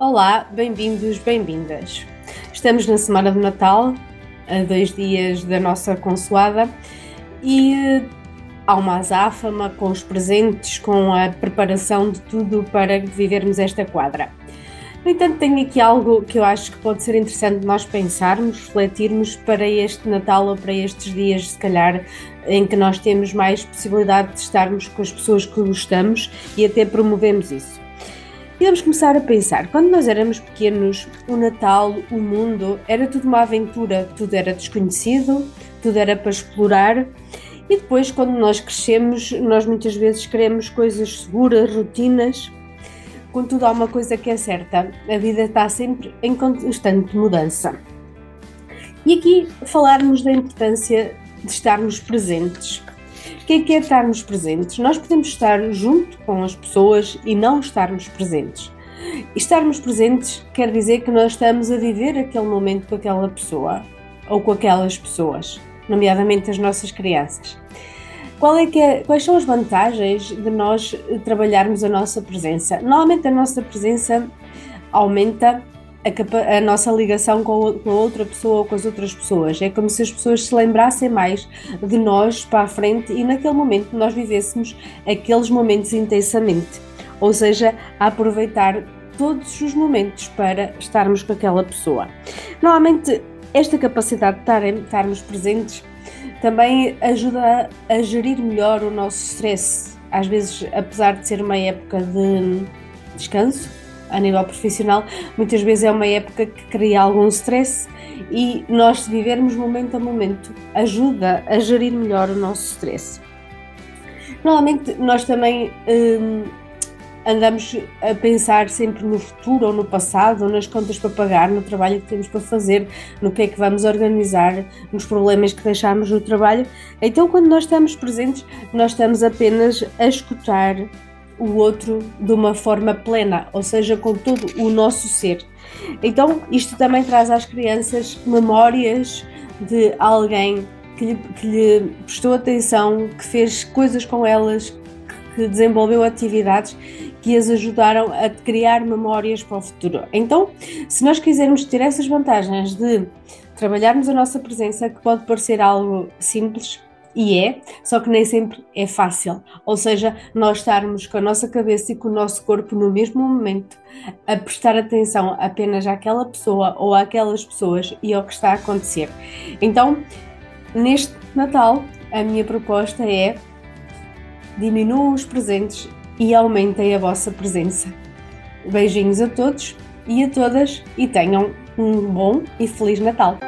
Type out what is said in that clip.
Olá, bem-vindos, bem-vindas. Estamos na semana de Natal, a dois dias da nossa consoada, e eh, há uma azáfama com os presentes, com a preparação de tudo para vivermos esta quadra. No entanto, tenho aqui algo que eu acho que pode ser interessante nós pensarmos, refletirmos para este Natal ou para estes dias, se calhar, em que nós temos mais possibilidade de estarmos com as pessoas que gostamos e até promovemos isso. E vamos começar a pensar, quando nós éramos pequenos, o Natal, o mundo, era tudo uma aventura, tudo era desconhecido, tudo era para explorar. E depois, quando nós crescemos, nós muitas vezes queremos coisas seguras, rotinas. Contudo, há uma coisa que é certa: a vida está sempre em constante mudança. E aqui falarmos da importância de estarmos presentes. Que que é estarmos presentes? Nós podemos estar junto com as pessoas e não estarmos presentes. Estarmos presentes quer dizer que nós estamos a viver aquele momento com aquela pessoa ou com aquelas pessoas, nomeadamente as nossas crianças. É é, quais são as vantagens de nós trabalharmos a nossa presença? Normalmente a nossa presença aumenta a, a, nossa ligação com a, com a outra pessoa ou com as outras pessoas. É como se as pessoas se lembrassem mais de nós para a frente e naquele momento nós vivêssemos aqueles momentos intensamente. Ou seja, a aproveitar todos os momentos para estarmos com aquela pessoa. Normalmente, esta capacidade de estarmos presentes também ajuda a gerir melhor o nosso stress. Às vezes, apesar de ser uma época de descanso, a nível profissional, muitas vezes é uma época que cria algum stress e nós vivermos momento a momento ajuda a gerir melhor o nosso stress. Normalmente nós também hum, andamos a pensar sempre no futuro ou no passado, nas contas para pagar, no trabalho que temos para fazer, no que é que vamos organizar, nos problemas que deixamos no trabalho. Então, quando nós estamos presentes, nós estamos apenas a escutar o outro de uma forma plena, ou seja, com todo o nosso ser. Então, isto também traz às crianças memórias de alguém que lhe, que lhe prestou atenção, que fez coisas com elas, que desenvolveu atividades que as ajudaram a criar memórias para o futuro. Então, se nós quisermos ter essas vantagens de trabalharmos a nossa presença, que pode parecer algo simples, e é, só que nem sempre é fácil. Ou seja, nós estarmos com a nossa cabeça e com o nosso corpo no mesmo momento a prestar atenção apenas àquela pessoa ou àquelas pessoas e ao que está a acontecer. Então, neste Natal, a minha proposta é diminuam os presentes e aumentem a vossa presença. Beijinhos a todos e a todas e tenham um bom e feliz Natal!